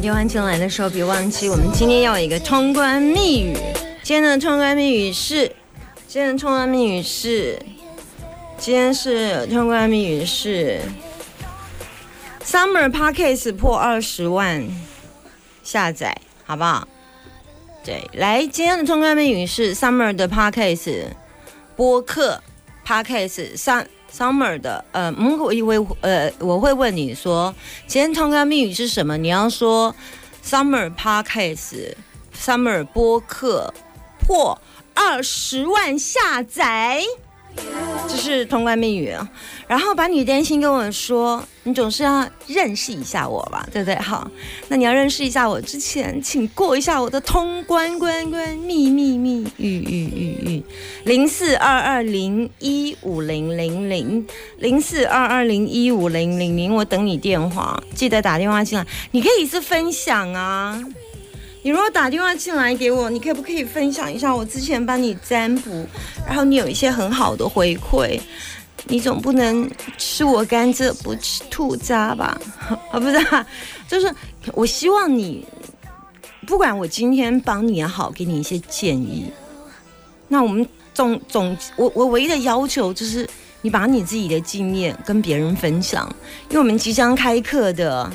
电话进来的时候，别忘记我们今天要一个通关密语。今天的通关密语是，今天的通关密语是，今天是通关密语是，Summer Podcast 破二十万下载，好不好？对，来，今天的通关密语是 Summer 的 Podcast 播客 Podcast Sum Summer 的，呃，嗯，我以为呃我会问你说，今天通关密语是什么？你要说 Summer Podcast Summer 播客破二十万下载。这是通关密语啊，然后把你担心跟我说，你总是要认识一下我吧，对不对？好，那你要认识一下我之前，请过一下我的通关关关密密密语语语语，零四二二零一五零零零零四二二零一五零零零，我等你电话，记得打电话进来，你可以是分享啊。你如果打电话进来给我，你可不可以分享一下我之前帮你占卜，然后你有一些很好的回馈？你总不能吃我甘蔗不吃兔渣吧？啊，不是、啊，就是我希望你，不管我今天帮你也好，给你一些建议。那我们总总，我我唯一的要求就是你把你自己的经验跟别人分享，因为我们即将开课的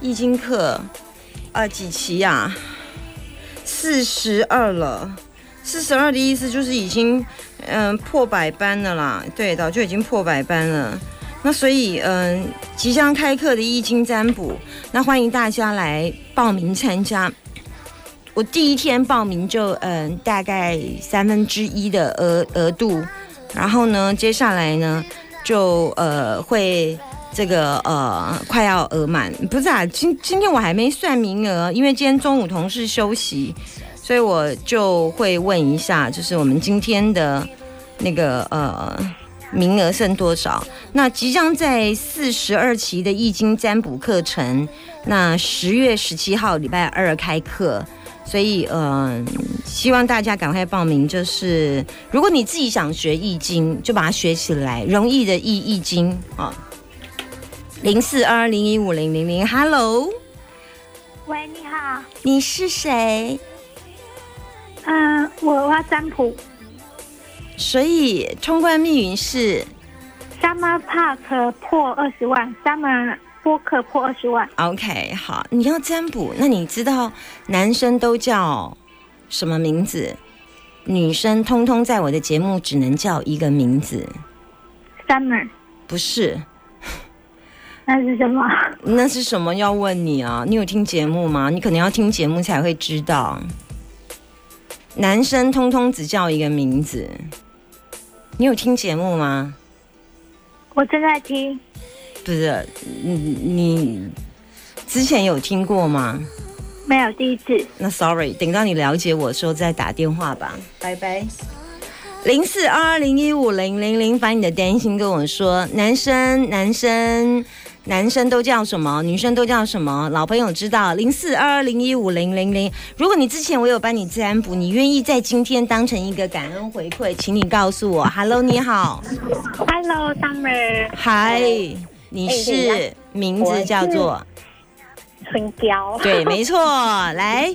易经课，呃，几期呀、四十二了。四十二的意思就是已经嗯、破百班了啦，对，早就已经破百班了。那所以嗯、即将开课的易经占卜，那欢迎大家来报名参加。我第一天报名就嗯、大概三分之一的额额度，然后呢，接下来呢就呃会这个呃快要额满，不是啊，今今天我还没算名额，因为今天中午同事休息，所以我就会问一下，就是我们今天的那个呃名额剩多少？那即将在四十二期的易经占卜课程，那十月十七号礼拜二开课。所以，嗯、希望大家赶快报名。就是如果你自己想学易经，就把它学起来，容易的易易经啊。零四二零一五零零零，Hello，喂，你好，你是谁？嗯、我要占卜。所以通关密云是？Summer Park 破二十万，Summer 播客破二十万，OK，好，你要占卜，那你知道男生都叫什么名字？女生通通在我的节目只能叫一个名字，Summer。不是？那是什么？那是什么？要问你啊！你有听节目吗？你可能要听节目才会知道。男生通通只叫一个名字，你有听节目吗？我正在听，不是，你你之前有听过吗？没有第一次。那 sorry，等到你了解我的时候再打电话吧，拜拜。零四二二零一五零零零，把你的担心跟我说。男生，男生，男生都叫什么？女生都叫什么？老朋友知道。零四二二零一五零零零，如果你之前我有帮你占卜，你愿意在今天当成一个感恩回馈，请你告诉我。Hello，你好，Hello Summer，嗨，你是名字叫做春娇。对，没错，来。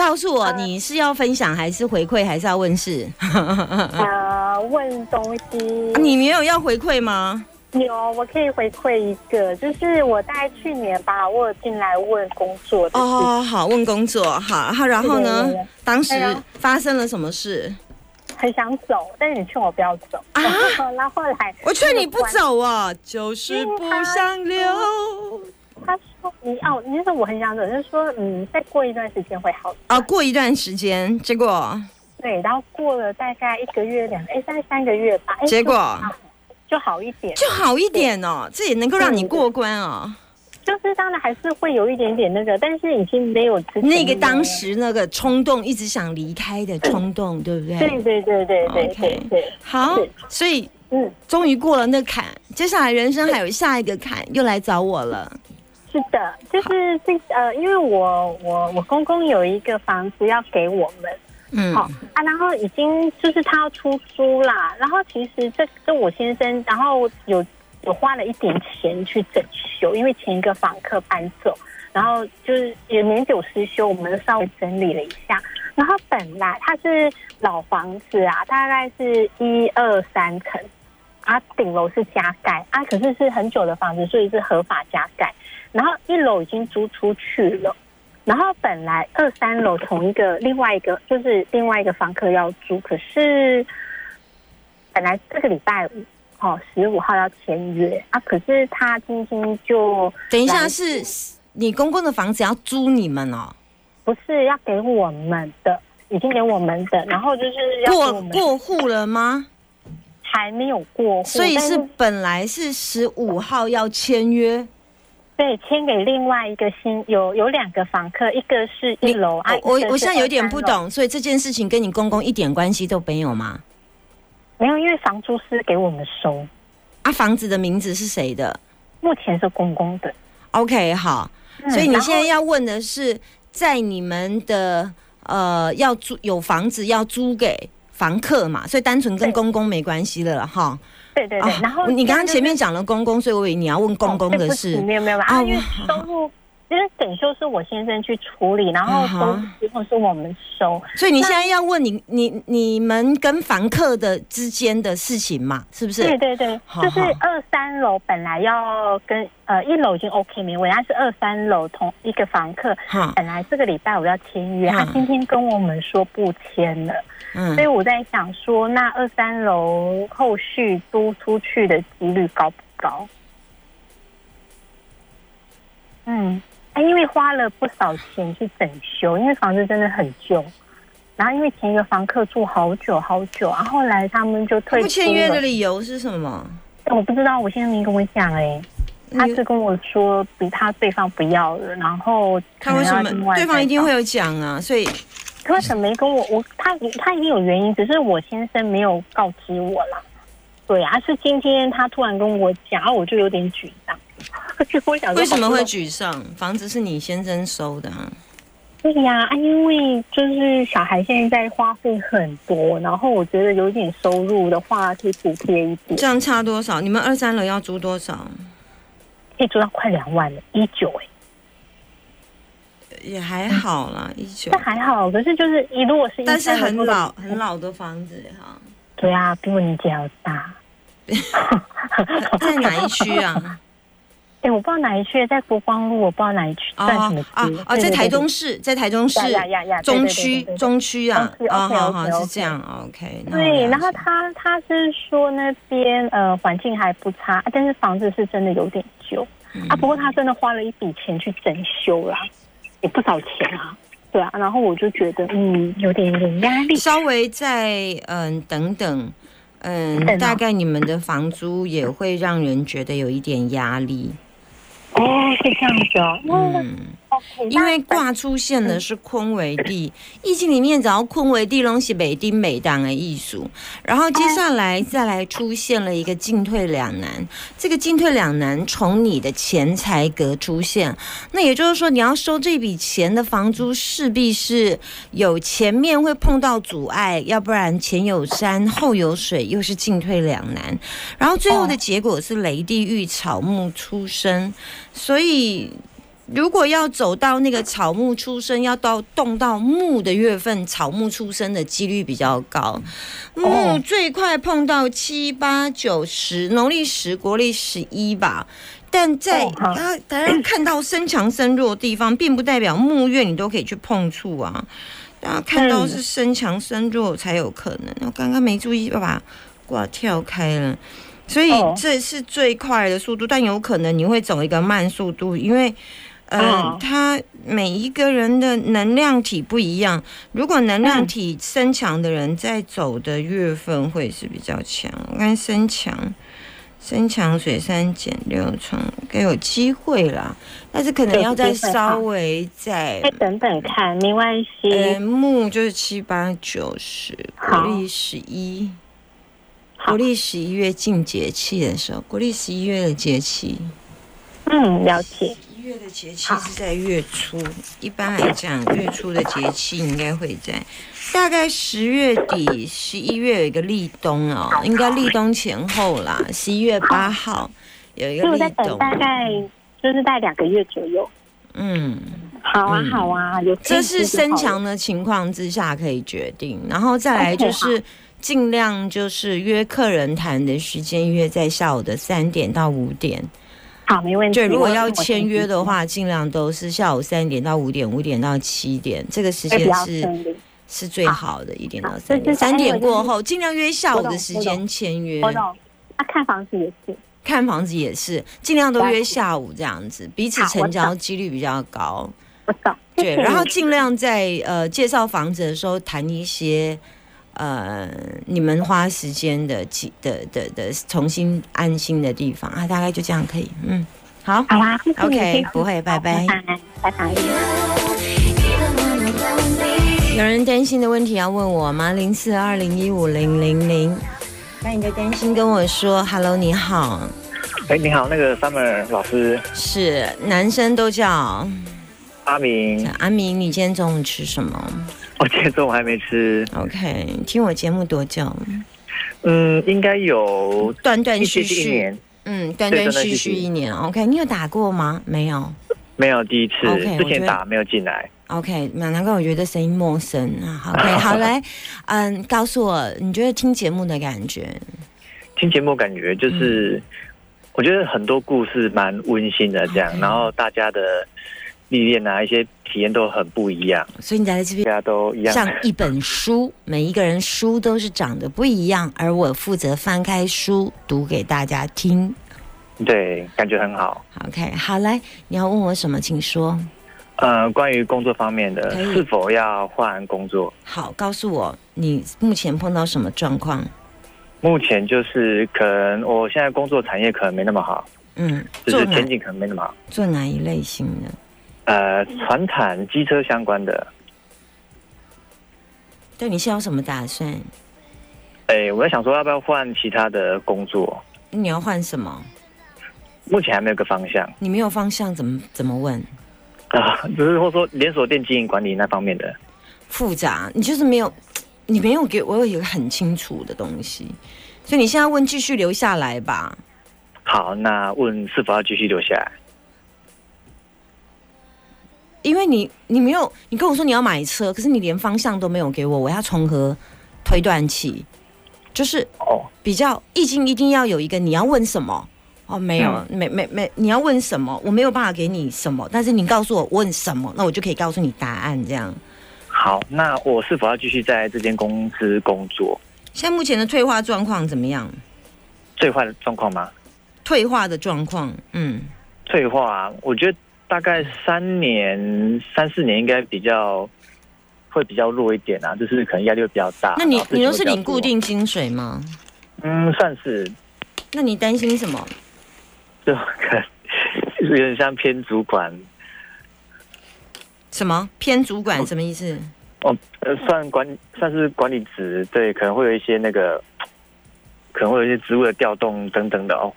告诉我，你是要分享还是回馈，还是要问事？呃，问东西你没有要回馈吗？有，我可以回馈一个，就是我在去年吧，我有进来问工作的事哦，好，问工作，好，好，然后呢？当时发生了什么事？很想走，但是你劝我不要走啊 然后后来我劝你不走啊，就是不想留。他说你哦，你是说我很想走，就是说嗯，再过一段时间会好啊，过一段时间，结果对，然后过了大概一个月两哎三三个月吧，哎结果就就好一点，就好一点哦，这也能够让你过关哦。就是当然还是会有一点点那个，但是已经没有之前那个当时那个冲动，一直想离开的冲动，对不对？对对对对对对对，好，所以嗯，终于过了那坎，接下来人生还有下一个坎，又来找我了。是的，就是这呃，因为我我我公公有一个房子要给我们，嗯，好、啊，然后已经就是他要出租啦，然后其实这这我先生，然后有有花了一点钱去整修，因为前一个房客搬走，然后就是也年久失修，我们稍微整理了一下。然后本来它是老房子啊，大概是一二三层，啊，顶楼是加盖啊，可是是很久的房子，所以是合法加盖。然后一楼已经租出去了，然后本来二三楼同一个另外一个就是另外一个房客要租，可是本来这个礼拜五哦十五号要签约啊，可是他今天就等一下是你公公的房子要租你们哦，不是要给我们的，已经给我们的，然后就是要给过过户了吗？还没有过户，所以是本来是十五号要签约，对签给另外一个新有有两个房客，一个是一楼啊，我我现在有点不懂，所以这件事情跟你公公一点关系都没有吗？没有，因为房租是给我们收，啊，房子的名字是谁的目前是公公的。？OK，好，嗯所以你现在要问的是，在你们的呃要租有房子要租给房客嘛，所以单纯跟公公没关系了哈。对对对，啊然后你刚刚前面讲讲了公公，所以我以为你要问公公的事。没有没有，哦啊，因为好收入因为整修是我先生去处理，然后收入之后是我们收。所以你现在要问你你你们跟房客的之间的事情嘛，是不是？对对对，就是二三楼本来要跟呃一楼已经 OK 没问题，但是二三楼同一个房客哈，本来这个礼拜我要签约，嗯他今天跟我们说不签了，嗯。所以我在想说，那二三楼后续租出去的几率高不高？嗯，啊，因为花了不少钱去整修，因为房子真的很旧。然后因为前一个房客住好久好久，啊，后来他们就退不签约的理由是什么？我不知道，我先生没跟我讲哎、他是跟我说比他对方不要了，然后他为什么对方一定会有讲啊？所以他？为什么没跟我？我他他一定有原因，只是我先生没有告知我啦。对啊，是今天他突然跟我讲，啊我就有点沮丧。就 我想说为什么会沮丧？房子是你先生收的啊？对呀、啊，因为就是小孩现在花费很多，然后我觉得有一点收入的话，可以补贴一点这，样差多少？你们二三楼要租多少？可以租到快两万了，一九哎，也还好啦，一九这，还好。可是就是一如果是一但是很老很老的房子哈。对啊，比我年纪还要大。在哪一区啊？哎、我不知道哪一区，在国光路，我不知道哪一区哦算什么区。啊啊，在台中市，在台中市中区中区啊哦，好好是这样，OK。对，然后他他是说那边呃环境还不差，啊但是房子是真的有点旧、嗯啊。不过他真的花了一笔钱去整修啦，也不少钱啊。对啊，然后我就觉得嗯有点有点压力。稍微再嗯等等，嗯，大概你们的房租也会让人觉得有一点压力，哦，是这样子哦。那嗯。因为那卦出现的是坤为地，易经里面只要坤为地，东西北丁北当的艺术。然后接下来再来出现了一个进退两难，这个进退两难从你的钱财格出现，那也就是说你要收这笔钱的房租，势必是有前面会碰到阻碍，要不然前有山后有水，又是进退两难。然后最后的结果是雷地遇草木出生，所以。如果要走到那个草木出生，要到动到木的月份，草木出生的几率比较高。木哦最快碰到七八九十，农历十，国历十一吧。但在大家看到身强身弱的地方，并不代表木月你都可以去碰触啊。大家看到嗯是身强身弱才有可能。我刚刚没注意，爸爸挂跳开了，所以哦这是最快的速度，但有可能你会走一个慢速度，因为。嗯，哦他每一个人的能量体不一样。如果能量体身强的人，在走的月份会是比较强。我看身强，身强水三减六冲，该有机会啦。但是可能要再稍微再再等等看，没关系。呃，木就是七八九十，好国历十一，好国历十一月进节气的时候，国历十一月的节气，嗯，了解。一月的节气是在月初，一般来讲，月初的节气应该会在大概十月底、十一月有一个立冬哦，应该立冬前后啦，十一月八号有一个所以我在等立冬，大概就是在两个月左右。嗯。好啊，嗯好啊，有这是身身强的情况之下可以决定，然后再来就是尽量就是约客人谈的时间约在下午的三点到五点。好，没问题。对，如果要签约的，话，尽量都是下午三点到五点，五点到七点，这个时间是。是最好的，一点到三点。三点过后，尽量约下午的时间签约。我懂。啊，看房子也是。看房子也是，尽量都约下午这样子，彼此成交几率比较高。我懂。对，然后尽量在呃介绍房子的时候谈一些呃你们花时间的几的的的重新安心的地方啊，大概就这样可以，嗯，好。好啊 OK，不会拜拜拜拜.有人担心的问题要问我吗？零四二零一五零零零，那你的担心跟我说。Hello，你好，哎，你好，那个 Summer 老师，是男生都叫阿明，阿明。你今天中午吃什么我今天中午还没吃，？OK，听我节目多久？嗯，应该有断断续续，一年，嗯，断断续续一年。OK，你有打过吗？没有。没有第一次 OK，之前打没有进来。OK，那难怪我觉得声音陌生 OK，好来，嗯，告诉我你觉得听节目的感觉。听节目感觉就是，我觉得很多故事蛮温馨的，这样然后大家的历练啊，一些体验都很不一样，所以你在这边大家都一样。像一本书，每一个人书都是长得不一样，而我负责翻开书读给大家听。对，感觉很好。OK，好来，你要问我什么，请说。呃，关于工作方面的，是否要换工作？好，告诉我你目前碰到什么状况？目前就是可能我现在工作产业可能没那么好，嗯，就是前景可能没那么好。做哪一类型的？呃，船产机车相关的，对你现在有什么打算？哎，我在想说要不要换其他的工作，你要换什么？目前还没有个方向你没有方向，怎么怎么问？啊，只是或说连锁店经营管理那方面的。复杂，你就是没有，你没有给我有一个很清楚的东西，所以你现在问继续留下来吧。好，那问是否要继续留下来？因为你你没有，你跟我说你要买车，可是你连方向都没有给我，我要从何推断起？就是哦，比较意境一定要有一个你要问什么哦，没有，嗯没没没，你要问什么，我没有办法给你什么，但是你告诉我问什么，那我就可以告诉你答案。这样，好，那我是否要继续在这间公司工作？现在目前的退化状况怎么样？最坏的状况吗？退化的状况，嗯，退化，我觉得大概三年、三四年应该比较会比较弱一点啊，就是可能压力会比较大。那你你都是？领固定薪水吗？嗯，算是，那你担心什么？就可能有点像偏主管什么偏主管什么意思？哦，呃，算管算是管理职，对，可能会有一些那个，可能会有一些职务的调动等等的哦。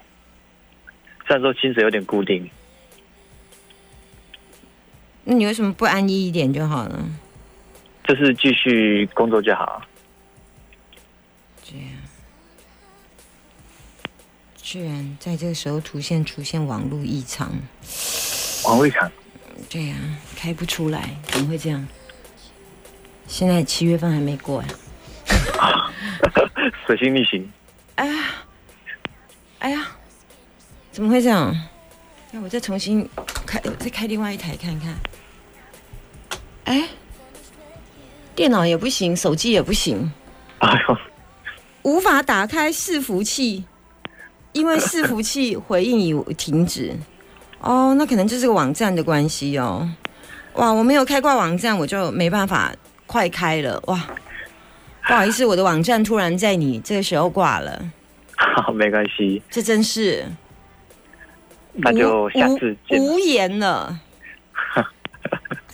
虽然说薪水有点固定，那你为什么不安逸一点就好了？就是继续工作就好。这样，居然在这个时候出现出现网络异常，网络异常，对呀、开不出来，怎么会这样？现在七月份还没过呀、水星逆行，哎呀，哎呀，怎么会这样？那我再重新开，再开另外一台看看。哎，电电脑也不行，手机也不行，哎呦，无法打开伺服器，因为伺服器回应已停止。哦，那可能就是个网站的关系哦。哇，我没有开挂网站，我就没办法快开了。哇，不好意思，我的网站突然在你这个时候挂了，好，没关系，这真是那就下次无言了。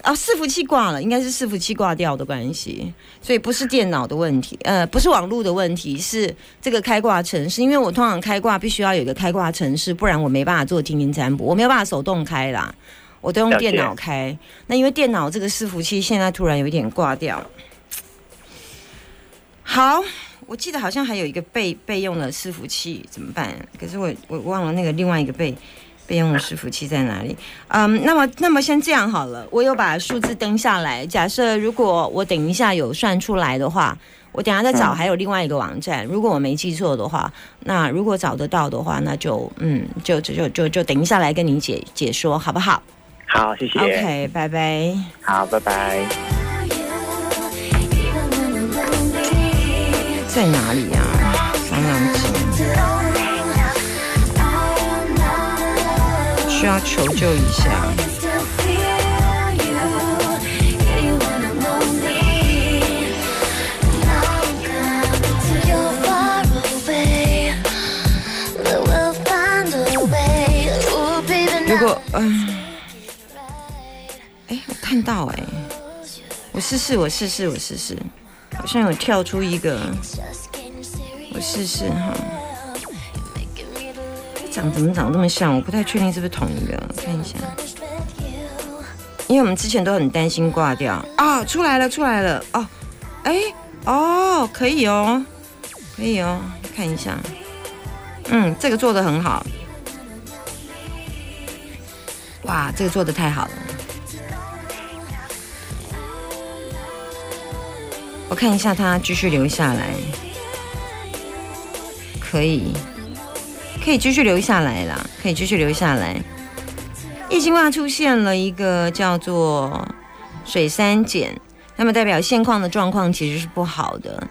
哦，伺服器挂了，应该是伺服器挂掉的关系，所以不是电脑的问题，呃，不是网络的问题，是这个开挂程式。因为我通常开挂必须要有一个开挂程式，不然我没办法做听音占卜，我没有办法手动开啦，我都用电脑开。那因为电脑这个伺服器现在突然有一点挂掉。好，我记得好像还有一个备备用的伺服器，怎么办？可是我我忘了那个另外一个备备用的伺服器在哪里。嗯，那么那么先这样好了，我有把数字登下来。假设如果我等一下有算出来的话，我等下再找嗯还有另外一个网站。如果我没记错的话，那如果找得到的话，那就嗯就就就就就等一下来跟你解解说好不好好，谢谢？OK，拜拜。好，拜拜。在哪里呀、三两金要求救一下。如果嗯，哎、我看到哎、我试试，我试试，我试试，好像有跳出一个，我试试哈。怎么长这么像？我不太确定是不是同一个，看一下。因为我们之前都很担心挂掉啊，出来了，出来了哦，哎，哦，可以哦，可以哦，看一下，嗯，这个做的很好，哇，这个做的太好了。我看一下他继续留下来，可以，可以继续留下来啦，可以继续留下来。易经卦出现了一个叫做水三减，那么代表现况的状况其实是不好的，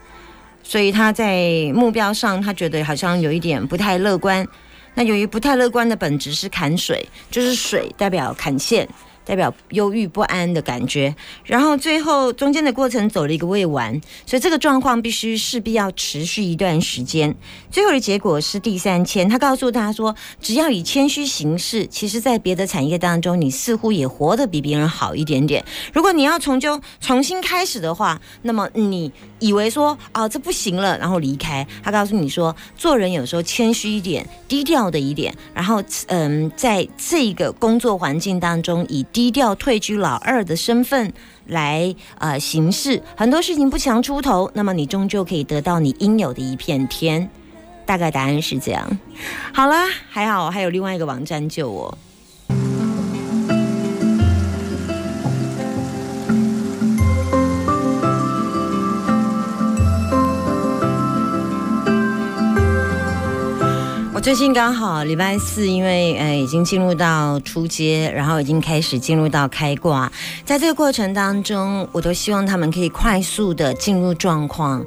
所以他在目标上他觉得好像有一点不太乐观。那由于不太乐观的本质是砍水，就是水代表砍线，代表忧郁不安的感觉。然后最后中间的过程走了一个未完，所以这个状况必须势必要持续一段时间。最后的结果是第三签，他告诉他说，只要以谦虚行事，其实在别的产业当中，你似乎也活得比别人好一点点。如果你要重就重新开始的话，那么你以为说啊这不行了，然后离开，他告诉你说，做人有时候谦虚一点，低调的一点，然后嗯，在这个工作环境当中，以低调退居老二的身份。来呃行事，很多事情不强出头，那么你终究可以得到你应有的一片天。大概答案是这样。好啦，还好还有另外一个网站救我。最近刚好礼拜四，因为呃已经进入到出街，然后已经开始进入到开挂，在这个过程当中，我都希望他们可以快速的进入状况。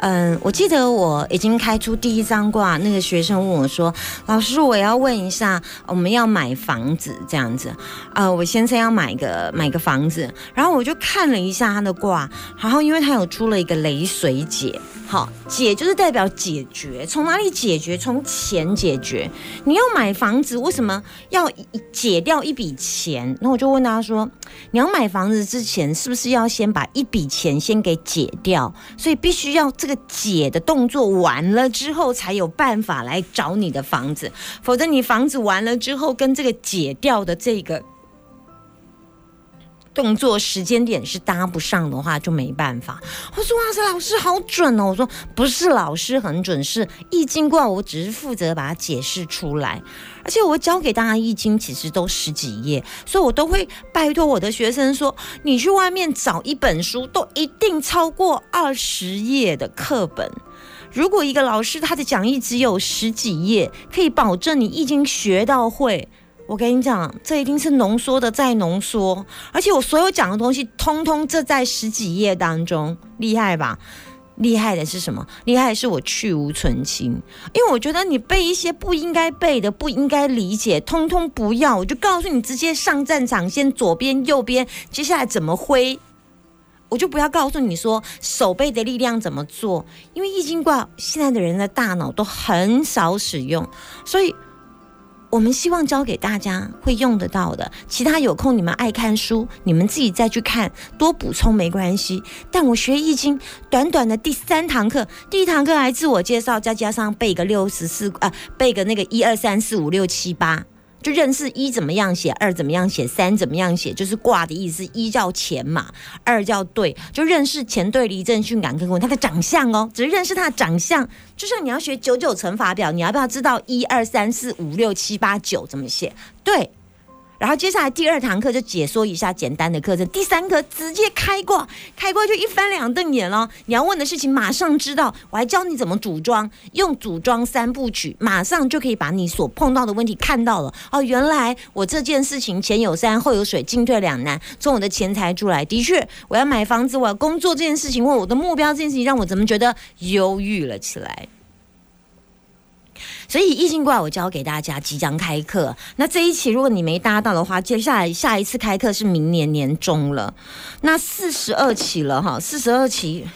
嗯，我记得我已经开出第一张卦，那个学生问我说：“老师，我要问一下，我们要买房子这样子，呃，我先生要买个买个房子，然后我就看了一下他的卦，然后因为他有出了一个雷水解。”好，解就是代表解决，从哪里解决？从钱解决。你要买房子，为什么要解掉一笔钱？那我就问他说，你要买房子之前，是不是要先把一笔钱先给解掉？所以必须要这个解的动作完了之后，才有办法来找你的房子，否则你房子完了之后，跟这个解掉的这个。动作时间点是搭不上的话，就没办法。我说哇塞，老师好准哦！我说不是老师很准，是易经卦，我只是负责把它解释出来。而且我教给大家易经其实都十几页，所以我都会拜托我的学生说，你去外面找一本书，都一定超过二十页的课本。如果一个老师他的讲义只有十几页，可以保证你易经学到会。我跟你讲，这一定是浓缩的再浓缩，而且我所有讲的东西，通通这在十几页当中，厉害吧？厉害的是什么？厉害的是我去无存清，因为我觉得你背一些不应该背的、不应该理解，通通不要，我就告诉你，直接上战场，先左边、右边，接下来怎么挥，我就不要告诉你说手背的力量怎么做，因为易经卦现在的人的大脑都很少使用，所以。我们希望教给大家会用得到的，其他有空你们爱看书，你们自己再去看，多补充没关系。但我学易经，短短的第三堂课，第一堂课还自我介绍，再加上背个六十四呃，背个那个一二三四五六七八。就认识一怎么样写，二怎么样写，三怎么样写，就是卦的意思。一叫乾嘛，二叫对，就认识乾兑离震巽坎艮坤他的长相哦，只是认识他的长相。就像你要学九九乘法表，你要不要知道一二三四五六七八九怎么写？对。然后接下来第二堂课就解说一下简单的课程，第三课直接开挂，开挂就一翻两瞪眼了。你要问的事情马上知道，我还教你怎么组装，用组装三部曲，马上就可以把你所碰到的问题看到了。哦，原来我这件事情前有山后有水，进退两难，从我的钱财出来，的确我要买房子，我要工作这件事情或我的目标这件事情，让我怎么觉得忧郁了起来。所以易经卦我教给大家即将开课，那这一期如果你没搭到的话，接下来下一次开课是明年年中了，那四十二期了哈，四十二期。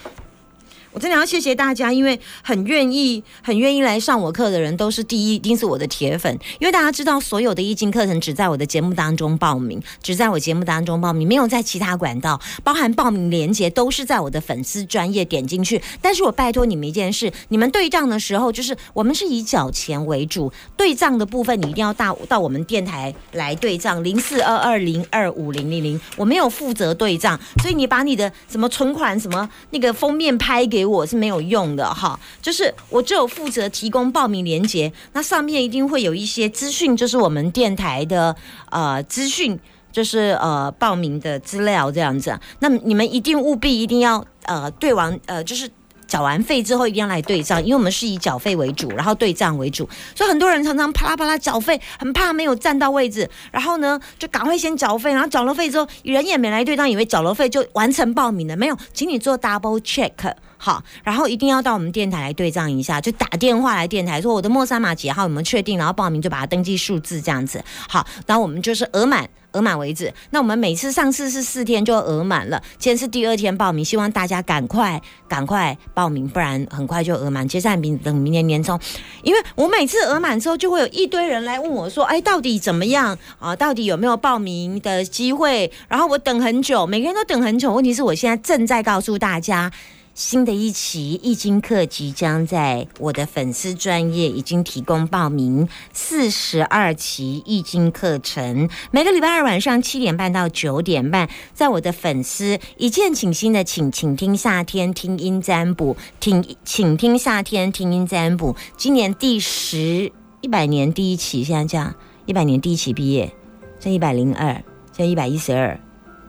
我真的要谢谢大家，因为很愿意、很愿意来上我课的人，都是第一，一定是我的铁粉。因为大家知道，所有的易经课程只在我的节目当中报名，只在我节目当中报名，没有在其他管道，包含报名链接都是在我的粉丝专业点进去。但是我拜托你们一件事，你们对账的时候，就是我们是以缴钱为主，对账的部分你一定要到到我们电台来对账，零四二二零二五零零零，我没有负责对账，所以你把你的什么存款、什么那个封面拍给。我是没有用的哈，就是我只有负责提供报名链接，那上面一定会有一些资讯，就是我们电台的呃资讯，就是呃报名的资料这样子。那你们一定务必一定要呃对完呃就是。缴完费之后一定要来对账，因为我们是以缴费为主，然后对账为主，所以很多人常常啪啦啪啦缴费，很怕没有站到位置，然后呢就赶快先缴费，然后缴了费之后人也没来对账，以为缴了费就完成报名了，没有，请你做 double check 好，然后一定要到我们电台来对账一下，就打电话来电台说我的莫三码几号有没有确定，然后报名就把它登记数字这样子，好，然后我们就是额满。额满为止。那我们每次上次是四天就额满了，今天是第二天报名，希望大家赶快赶快报名，不然很快就额满。接下来明等明年年终，因为我每次额满之后，就会有一堆人来问我说：“哎，到底怎么样啊？到底有没有报名的机会？”然后我等很久，每个人都等很久。问题是我现在正在告诉大家。新的一期易经课即将在我的粉丝专业已经提供报名，四十二期易经课程，每个礼拜二晚上七点半到九点半，在我的粉丝一键请新的请，请听夏天听音占卜，听请听夏天听音占卜，今年第十一百年第一期，现在这样一百年第一期毕业，现在一百零二，现在一百一十二，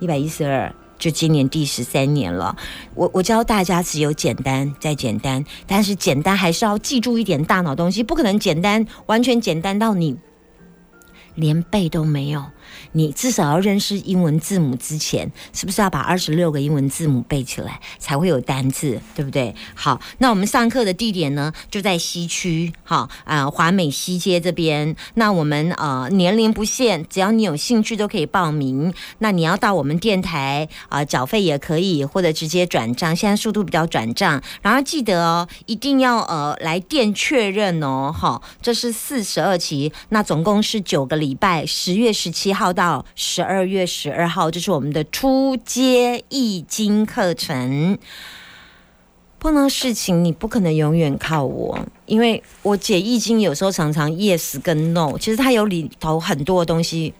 一百一十二。就今年第十三年了，我我教大家只有简单再简单，但是简单还是要记住一点大脑东西，不可能简单完全简单到你连背都没有。你至少要认识英文字母之前，是不是要把二十六个英文字母背起来才会有单字，对不对？好，那我们上课的地点呢，就在西区，好啊，华美西街这边。那我们呃年龄不限，只要你有兴趣都可以报名。那你要到我们电台啊缴费也可以，或者直接转账，现在速度比较转账。然后记得哦，一定要呃来电确认哦，好，这是四十二期，那总共是九个礼拜，十月十七号。到十二月十二号，就是我们的初阶易经课程。碰到事情，你不可能永远靠我，因为我解易经有时候常常 yes 跟 no，其实它有里头很多东西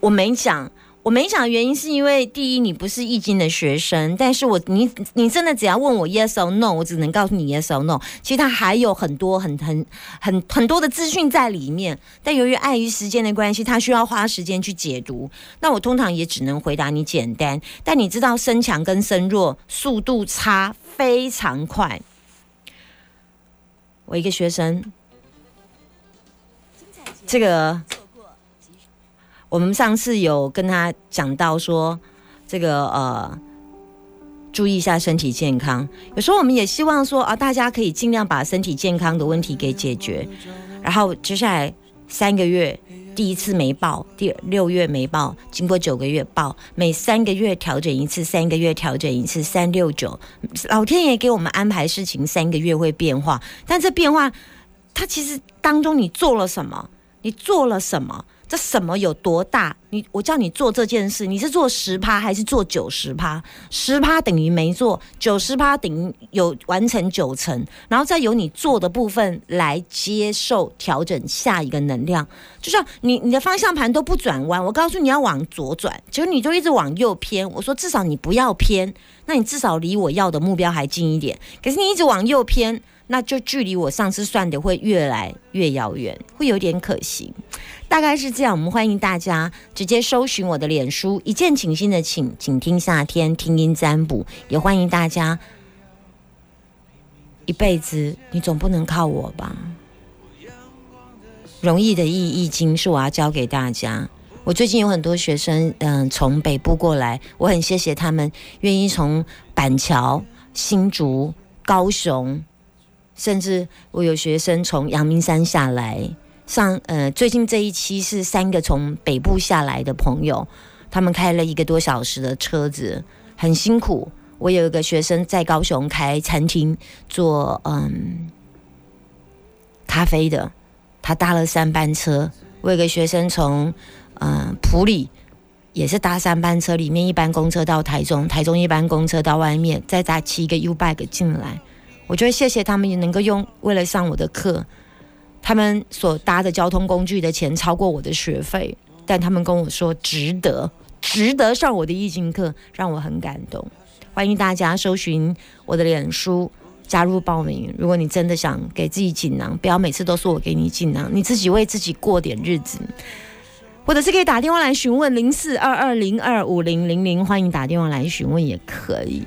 我没讲。我没想的原因是因为第一，你不是易经的学生，但是我你你真的只要问我 yes or no，我只能告诉你 yes or no。其实它还有很多很很很很多的资讯在里面，但由于碍于时间的关系，它需要花时间去解读。那我通常也只能回答你简单，但你知道身强跟身弱速度差非常快。我一个学生，这个。我们上次有跟他讲到说，这个呃，注意一下身体健康。有时候我们也希望说啊，大家可以尽量把身体健康的问题给解决。然后接下来三个月，第一次没报，第六月没报，经过九个月报，每三个月调整一次，三个月调整一次，三六九，老天爷给我们安排事情，三个月会变化，但这变化，它其实当中你做了什么？你做了什么？这什么有多大？你我叫你做这件事，你是做十趴还是做九十趴？十趴等于没做，九十趴等于有完成九成，然后再由你做的部分来接受调整下一个能量。就像你你的方向盘都不转弯，我告诉你要往左转，结果你就一直往右偏。我说至少你不要偏，那你至少离我要的目标还近一点。可是你一直往右偏，那就距离我上次算的会越来越遥远，会有点可惜。大概是这样，我们欢迎大家直接搜寻我的脸书“一见倾心”的请，请听夏天听音占卜，也欢迎大家一辈子你总不能靠我吧？容易的易易经是我要教给大家。我最近有很多学生，嗯，从北部过来，我很谢谢他们愿意从板桥、新竹、高雄，甚至我有学生从阳明山下来。上呃，最近这一期是三个从北部下来的朋友，他们开了一个多小时的车子，很辛苦。我有一个学生在高雄开餐厅做嗯咖啡的，他搭了三班车。我有个学生从嗯普里也是搭三班车，里面一班公车到台中，台中一班公车到外面，再搭骑一个 U bike 进来。我觉得谢谢他们也能够用为了上我的课。他们所搭的交通工具的钱超过我的学费，但他们跟我说值得，值得上我的易经课，让我很感动。欢迎大家搜寻我的脸书，加入报名。如果你真的想给自己锦囊，不要每次都说我给你锦囊，你自己为自己过点日子，或者是可以打电话来询问零四二二零二五零零零，欢迎打电话来询问也可以。